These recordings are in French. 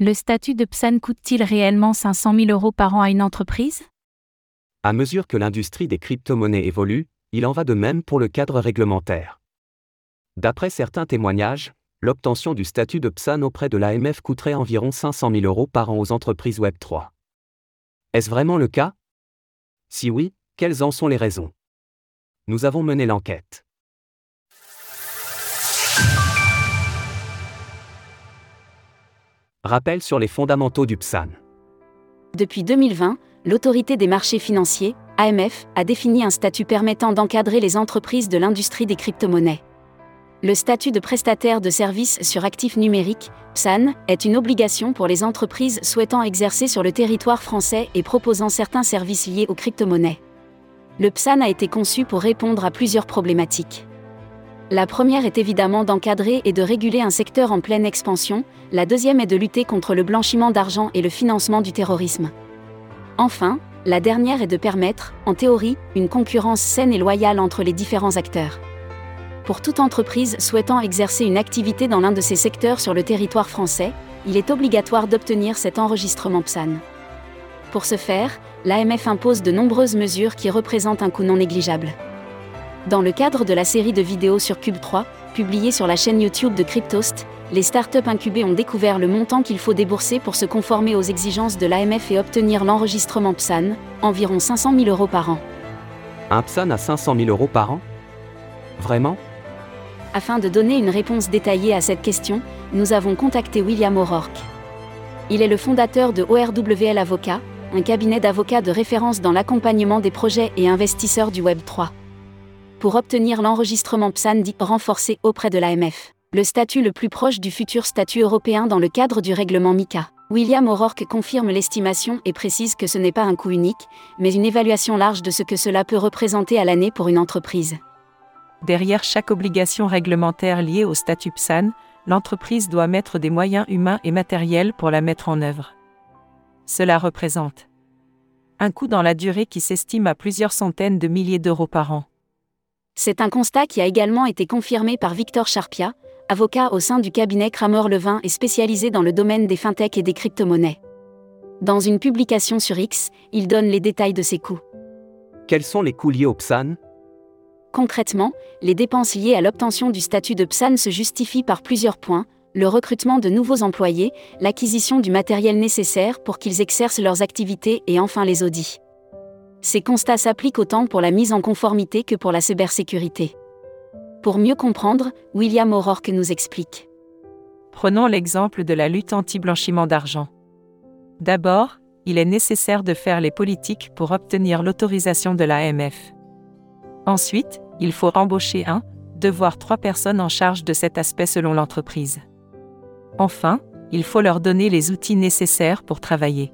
Le statut de PSAN coûte-t-il réellement 500 000 euros par an à une entreprise? À mesure que l'industrie des crypto-monnaies évolue, il en va de même pour le cadre réglementaire. D'après certains témoignages, l'obtention du statut de PSAN auprès de l'AMF coûterait environ 500 000 euros par an aux entreprises Web3. Est-ce vraiment le cas? Si oui, quelles en sont les raisons? Nous avons mené l'enquête. Rappel sur les fondamentaux du PSAN. Depuis 2020, l'autorité des marchés financiers, AMF, a défini un statut permettant d'encadrer les entreprises de l'industrie des crypto-monnaies. Le statut de prestataire de services sur actifs numériques, PSAN, est une obligation pour les entreprises souhaitant exercer sur le territoire français et proposant certains services liés aux crypto-monnaies. Le PSAN a été conçu pour répondre à plusieurs problématiques. La première est évidemment d'encadrer et de réguler un secteur en pleine expansion, la deuxième est de lutter contre le blanchiment d'argent et le financement du terrorisme. Enfin, la dernière est de permettre, en théorie, une concurrence saine et loyale entre les différents acteurs pour toute entreprise souhaitant exercer une activité dans l'un de ces secteurs sur le territoire français, il est obligatoire d'obtenir cet enregistrement PSAN. Pour ce faire, l'AMF impose de nombreuses mesures qui représentent un coût non négligeable. Dans le cadre de la série de vidéos sur Cube 3, publiée sur la chaîne YouTube de Cryptost, les startups incubées ont découvert le montant qu'il faut débourser pour se conformer aux exigences de l'AMF et obtenir l'enregistrement PSAN, environ 500 000 euros par an. Un PSAN à 500 000 euros par an? Vraiment? Afin de donner une réponse détaillée à cette question, nous avons contacté William O'Rourke. Il est le fondateur de ORWL Avocat, un cabinet d'avocats de référence dans l'accompagnement des projets et investisseurs du Web 3. Pour obtenir l'enregistrement PSAN dit renforcé auprès de l'AMF, le statut le plus proche du futur statut européen dans le cadre du règlement MICA. William O'Rourke confirme l'estimation et précise que ce n'est pas un coût unique, mais une évaluation large de ce que cela peut représenter à l'année pour une entreprise. Derrière chaque obligation réglementaire liée au statut PSAN, l'entreprise doit mettre des moyens humains et matériels pour la mettre en œuvre. Cela représente un coût dans la durée qui s'estime à plusieurs centaines de milliers d'euros par an. C'est un constat qui a également été confirmé par Victor Charpia, avocat au sein du cabinet Kramer Levin et spécialisé dans le domaine des fintechs et des crypto-monnaies. Dans une publication sur X, il donne les détails de ces coûts. Quels sont les coûts liés au PSAN Concrètement, les dépenses liées à l'obtention du statut de PSAN se justifient par plusieurs points, le recrutement de nouveaux employés, l'acquisition du matériel nécessaire pour qu'ils exercent leurs activités et enfin les audits. Ces constats s'appliquent autant pour la mise en conformité que pour la cybersécurité. Pour mieux comprendre, William O'Rourke nous explique. Prenons l'exemple de la lutte anti-blanchiment d'argent. D'abord, il est nécessaire de faire les politiques pour obtenir l'autorisation de l'AMF. Ensuite, il faut embaucher un, deux voire trois personnes en charge de cet aspect selon l'entreprise. Enfin, il faut leur donner les outils nécessaires pour travailler.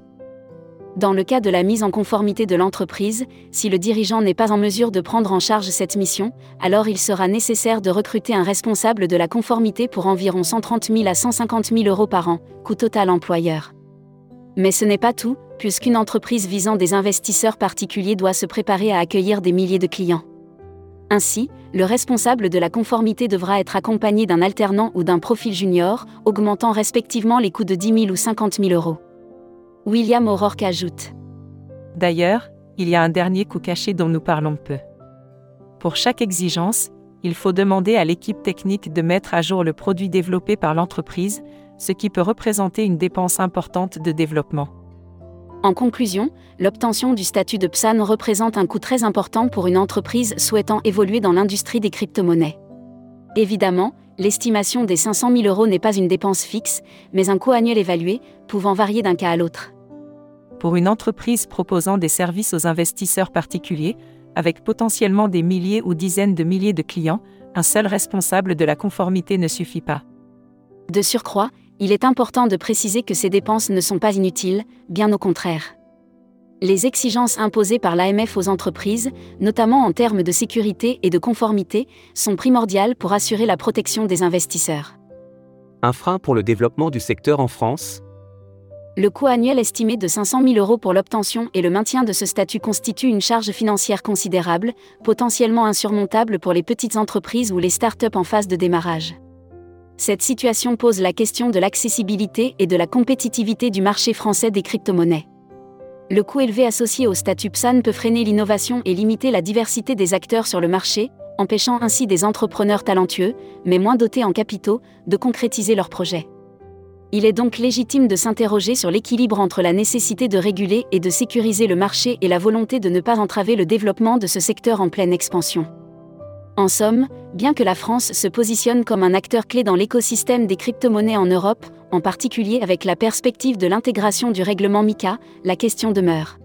Dans le cas de la mise en conformité de l'entreprise, si le dirigeant n'est pas en mesure de prendre en charge cette mission, alors il sera nécessaire de recruter un responsable de la conformité pour environ 130 000 à 150 000 euros par an, coût total employeur. Mais ce n'est pas tout, puisqu'une entreprise visant des investisseurs particuliers doit se préparer à accueillir des milliers de clients. Ainsi, le responsable de la conformité devra être accompagné d'un alternant ou d'un profil junior, augmentant respectivement les coûts de 10 000 ou 50 000 euros. William O'Rourke ajoute. D'ailleurs, il y a un dernier coût caché dont nous parlons peu. Pour chaque exigence, il faut demander à l'équipe technique de mettre à jour le produit développé par l'entreprise, ce qui peut représenter une dépense importante de développement. En conclusion, l'obtention du statut de PSAN représente un coût très important pour une entreprise souhaitant évoluer dans l'industrie des crypto-monnaies. Évidemment, l'estimation des 500 000 euros n'est pas une dépense fixe, mais un coût annuel évalué, pouvant varier d'un cas à l'autre. Pour une entreprise proposant des services aux investisseurs particuliers, avec potentiellement des milliers ou dizaines de milliers de clients, un seul responsable de la conformité ne suffit pas. De surcroît, il est important de préciser que ces dépenses ne sont pas inutiles, bien au contraire. Les exigences imposées par l'AMF aux entreprises, notamment en termes de sécurité et de conformité, sont primordiales pour assurer la protection des investisseurs. Un frein pour le développement du secteur en France Le coût annuel estimé de 500 000 euros pour l'obtention et le maintien de ce statut constitue une charge financière considérable, potentiellement insurmontable pour les petites entreprises ou les start-up en phase de démarrage. Cette situation pose la question de l'accessibilité et de la compétitivité du marché français des crypto-monnaies. Le coût élevé associé au statut PSAN peut freiner l'innovation et limiter la diversité des acteurs sur le marché, empêchant ainsi des entrepreneurs talentueux, mais moins dotés en capitaux, de concrétiser leurs projets. Il est donc légitime de s'interroger sur l'équilibre entre la nécessité de réguler et de sécuriser le marché et la volonté de ne pas entraver le développement de ce secteur en pleine expansion. En somme, bien que la France se positionne comme un acteur clé dans l'écosystème des crypto-monnaies en Europe, en particulier avec la perspective de l'intégration du règlement MICA, la question demeure.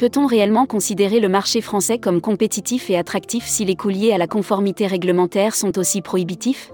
Peut-on réellement considérer le marché français comme compétitif et attractif si les coûts liés à la conformité réglementaire sont aussi prohibitifs?